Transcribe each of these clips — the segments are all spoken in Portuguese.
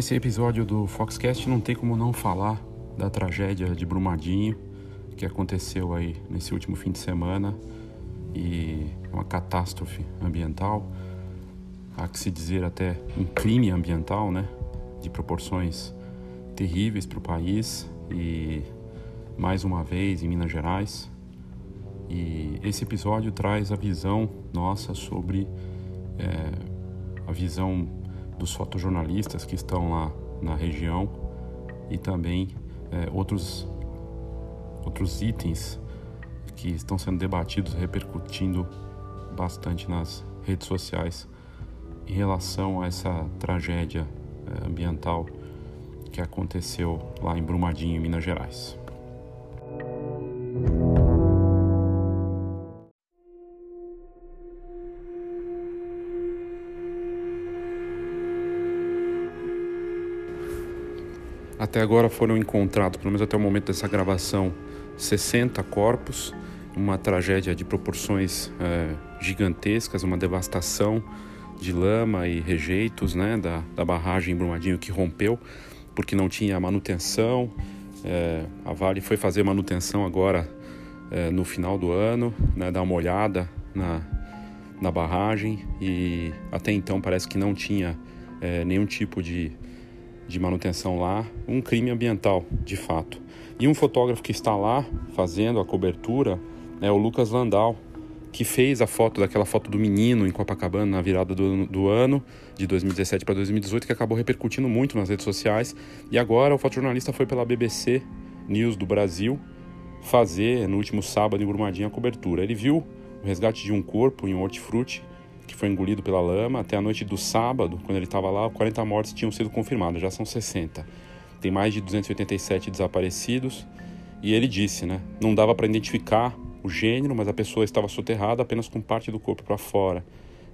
Nesse episódio do Foxcast não tem como não falar da tragédia de Brumadinho que aconteceu aí nesse último fim de semana e uma catástrofe ambiental, há que se dizer até um crime ambiental, né, de proporções terríveis para o país e mais uma vez em Minas Gerais. E esse episódio traz a visão nossa sobre é, a visão dos fotojornalistas que estão lá na região e também é, outros, outros itens que estão sendo debatidos, repercutindo bastante nas redes sociais em relação a essa tragédia é, ambiental que aconteceu lá em Brumadinho, em Minas Gerais. Até agora foram encontrados, pelo menos até o momento dessa gravação, 60 corpos, uma tragédia de proporções é, gigantescas, uma devastação de lama e rejeitos né, da, da barragem Brumadinho que rompeu porque não tinha manutenção. É, a Vale foi fazer manutenção agora é, no final do ano, né, dar uma olhada na, na barragem e até então parece que não tinha é, nenhum tipo de de manutenção lá, um crime ambiental, de fato. E um fotógrafo que está lá fazendo a cobertura é o Lucas Landau, que fez a foto daquela foto do menino em Copacabana na virada do, do ano, de 2017 para 2018, que acabou repercutindo muito nas redes sociais. E agora o fotojornalista foi pela BBC News do Brasil fazer, no último sábado, em Brumadinho, a cobertura. Ele viu o resgate de um corpo em hortifruti que foi engolido pela lama. Até a noite do sábado, quando ele estava lá, 40 mortes tinham sido confirmadas, já são 60. Tem mais de 287 desaparecidos. E ele disse, né? Não dava para identificar o gênero, mas a pessoa estava soterrada apenas com parte do corpo para fora,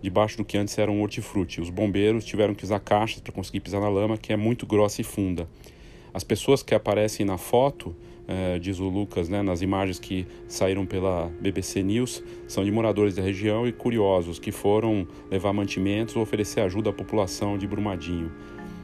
debaixo do que antes era um hortifruti. Os bombeiros tiveram que usar caixas para conseguir pisar na lama, que é muito grossa e funda. As pessoas que aparecem na foto é, diz o Lucas, né, nas imagens que saíram pela BBC News, são de moradores da região e curiosos que foram levar mantimentos ou oferecer ajuda à população de Brumadinho.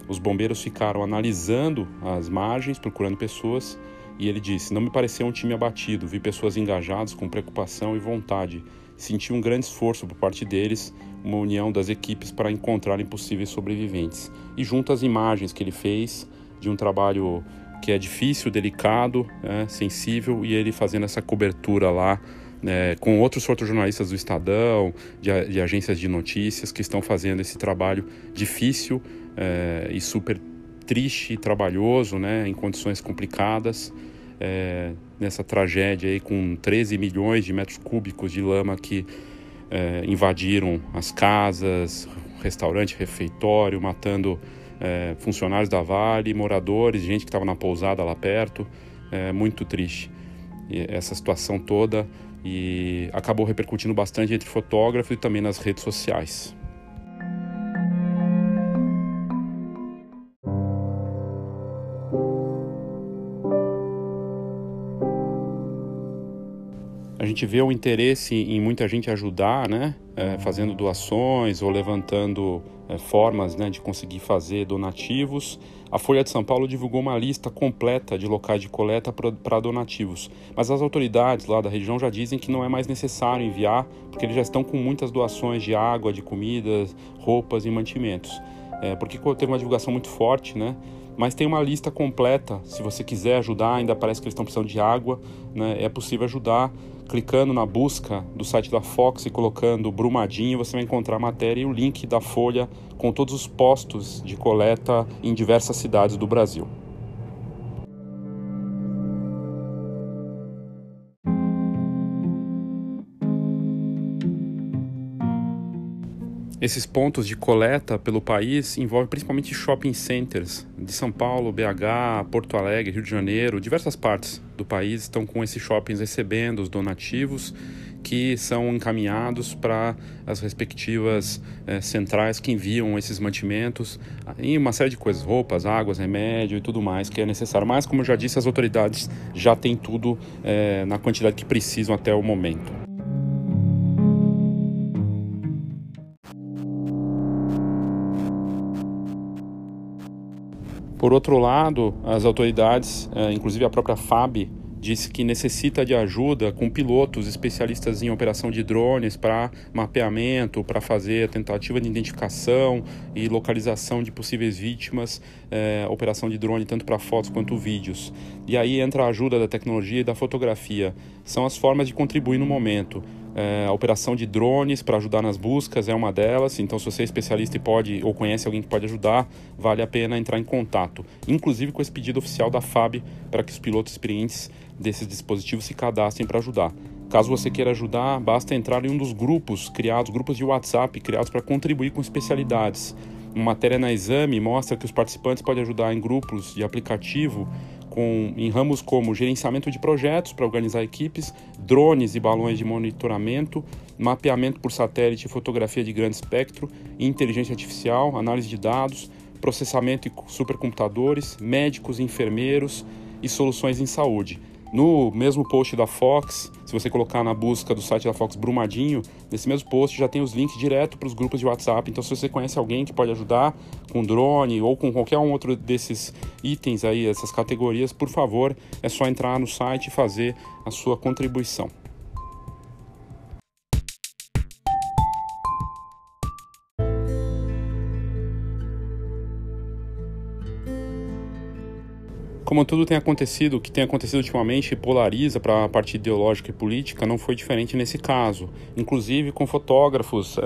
Os bombeiros ficaram analisando as margens, procurando pessoas, e ele disse: Não me pareceu um time abatido, vi pessoas engajadas com preocupação e vontade. Senti um grande esforço por parte deles, uma união das equipes para encontrarem possíveis sobreviventes. E junto às imagens que ele fez de um trabalho que é difícil, delicado, é, sensível, e ele fazendo essa cobertura lá né, com outros fotojornalistas do Estadão, de, de, agências de notícias que estão fazendo esse trabalho difícil é, e super triste e trabalhoso, né, em condições complicadas, é, nessa tragédia aí com 13 milhões de metros cúbicos de lama que é, invadiram as casas, restaurante, refeitório, matando é, funcionários da Vale, moradores, gente que estava na pousada lá perto. É muito triste e essa situação toda e acabou repercutindo bastante entre fotógrafos e também nas redes sociais. A gente vê o interesse em muita gente ajudar, né? É, fazendo doações ou levantando é, formas né, de conseguir fazer donativos. A Folha de São Paulo divulgou uma lista completa de locais de coleta para donativos, mas as autoridades lá da região já dizem que não é mais necessário enviar, porque eles já estão com muitas doações de água, de comidas, roupas e mantimentos. É, porque teve uma divulgação muito forte, né? Mas tem uma lista completa. Se você quiser ajudar, ainda parece que eles estão precisando de água, né? É possível ajudar clicando na busca do site da Fox e colocando Brumadinho, você vai encontrar a matéria e o link da Folha com todos os postos de coleta em diversas cidades do Brasil. Esses pontos de coleta pelo país envolvem principalmente shopping centers de São Paulo, BH, Porto Alegre, Rio de Janeiro, diversas partes do país estão com esses shoppings recebendo os donativos que são encaminhados para as respectivas é, centrais que enviam esses mantimentos e uma série de coisas, roupas, águas, remédio e tudo mais que é necessário. Mas, como eu já disse, as autoridades já têm tudo é, na quantidade que precisam até o momento. Por outro lado, as autoridades, eh, inclusive a própria FAB, disse que necessita de ajuda com pilotos especialistas em operação de drones para mapeamento, para fazer a tentativa de identificação e localização de possíveis vítimas, eh, operação de drone tanto para fotos quanto vídeos. E aí entra a ajuda da tecnologia e da fotografia. São as formas de contribuir no momento. É, a operação de drones para ajudar nas buscas é uma delas. Então, se você é especialista e pode ou conhece alguém que pode ajudar, vale a pena entrar em contato. Inclusive com esse pedido oficial da FAB para que os pilotos experientes desses dispositivos se cadastrem para ajudar. Caso você queira ajudar, basta entrar em um dos grupos criados, grupos de WhatsApp criados para contribuir com especialidades. Uma matéria na Exame mostra que os participantes podem ajudar em grupos de aplicativo com, em ramos como gerenciamento de projetos para organizar equipes, drones e balões de monitoramento, mapeamento por satélite e fotografia de grande espectro, inteligência artificial, análise de dados, processamento e supercomputadores, médicos, enfermeiros e soluções em saúde. No mesmo post da Fox, se você colocar na busca do site da Fox Brumadinho, nesse mesmo post já tem os links direto para os grupos de WhatsApp. Então, se você conhece alguém que pode ajudar com drone ou com qualquer um outro desses itens aí, essas categorias, por favor, é só entrar no site e fazer a sua contribuição. Como tudo tem acontecido, o que tem acontecido ultimamente polariza para a parte ideológica e política, não foi diferente nesse caso. Inclusive com fotógrafos uh,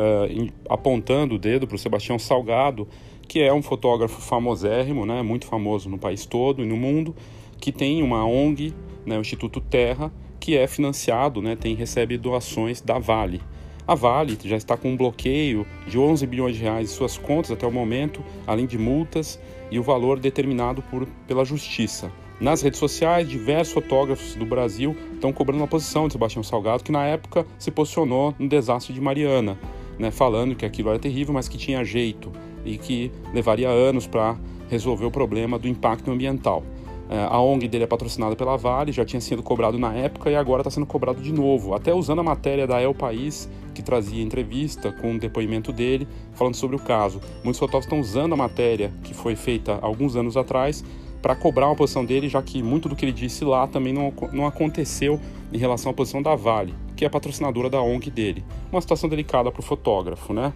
apontando o dedo para o Sebastião Salgado, que é um fotógrafo famosérrimo, né, muito famoso no país todo e no mundo, que tem uma ONG, né, o Instituto Terra, que é financiado, né, tem recebe doações da Vale. A Vale já está com um bloqueio de 11 bilhões de reais em suas contas até o momento, além de multas e o valor determinado por, pela Justiça. Nas redes sociais, diversos fotógrafos do Brasil estão cobrando a posição de Sebastião Salgado, que na época se posicionou no desastre de Mariana, né, falando que aquilo era terrível, mas que tinha jeito e que levaria anos para resolver o problema do impacto ambiental. É, a ONG dele é patrocinada pela Vale, já tinha sido cobrado na época e agora está sendo cobrado de novo. Até usando a matéria da El País, que trazia entrevista com o depoimento dele, falando sobre o caso. Muitos fotógrafos estão usando a matéria que foi feita alguns anos atrás para cobrar uma posição dele, já que muito do que ele disse lá também não, não aconteceu em relação à posição da Vale, que é a patrocinadora da ONG dele. Uma situação delicada para o fotógrafo, né?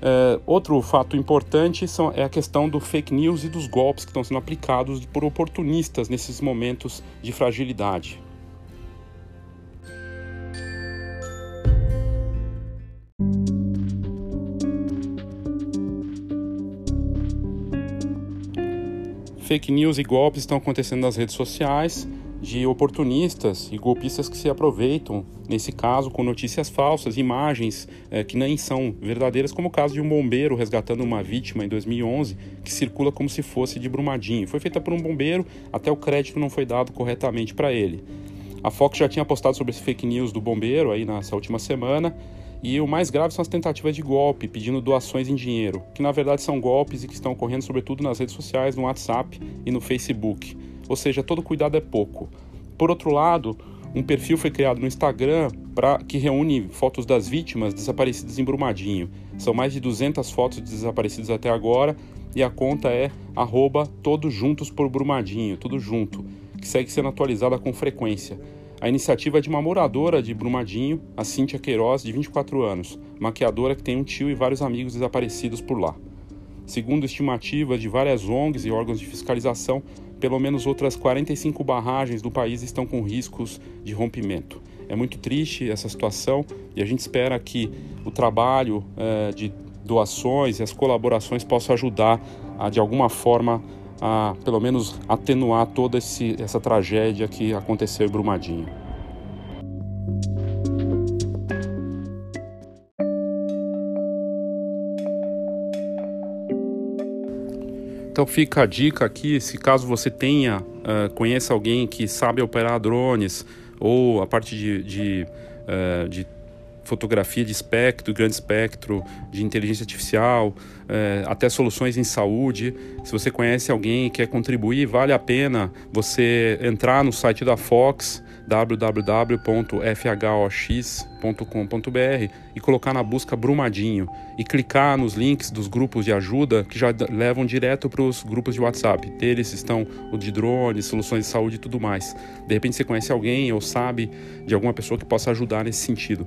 É, outro fato importante são, é a questão do fake news e dos golpes que estão sendo aplicados por oportunistas nesses momentos de fragilidade. Fake news e golpes estão acontecendo nas redes sociais de oportunistas e golpistas que se aproveitam, nesse caso, com notícias falsas, imagens é, que nem são verdadeiras, como o caso de um bombeiro resgatando uma vítima em 2011, que circula como se fosse de Brumadinho. Foi feita por um bombeiro, até o crédito não foi dado corretamente para ele. A Fox já tinha postado sobre esse fake news do bombeiro aí nessa última semana, e o mais grave são as tentativas de golpe, pedindo doações em dinheiro, que na verdade são golpes e que estão ocorrendo sobretudo nas redes sociais, no WhatsApp e no Facebook ou seja, todo cuidado é pouco. Por outro lado, um perfil foi criado no Instagram para que reúne fotos das vítimas desaparecidas em Brumadinho. São mais de 200 fotos de desaparecidos até agora e a conta é arroba todos juntos por Brumadinho, tudo junto, que segue sendo atualizada com frequência. A iniciativa é de uma moradora de Brumadinho, a Cíntia Queiroz, de 24 anos, maquiadora que tem um tio e vários amigos desaparecidos por lá. Segundo estimativas de várias ONGs e órgãos de fiscalização, pelo menos outras 45 barragens do país estão com riscos de rompimento. É muito triste essa situação e a gente espera que o trabalho é, de doações e as colaborações possam ajudar a, de alguma forma, a pelo menos atenuar toda esse, essa tragédia que aconteceu em Brumadinho. Então fica a dica aqui, se caso você tenha, uh, conheça alguém que sabe operar drones ou a parte de, de, uh, de fotografia de espectro, grande espectro, de inteligência artificial, é, até soluções em saúde. Se você conhece alguém e quer contribuir, vale a pena você entrar no site da Fox, www.fhox.com.br e colocar na busca Brumadinho e clicar nos links dos grupos de ajuda que já levam direto para os grupos de WhatsApp. Deles estão o de drones, soluções de saúde e tudo mais. De repente você conhece alguém ou sabe de alguma pessoa que possa ajudar nesse sentido.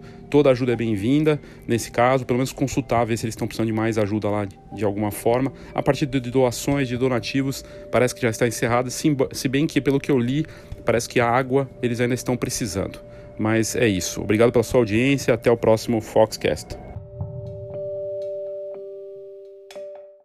Toda ajuda é bem-vinda, nesse caso, pelo menos consultar, ver se eles estão precisando de mais ajuda lá de alguma forma. A partir de doações, de donativos, parece que já está encerrada, se bem que, pelo que eu li, parece que a água eles ainda estão precisando. Mas é isso. Obrigado pela sua audiência. Até o próximo Foxcast.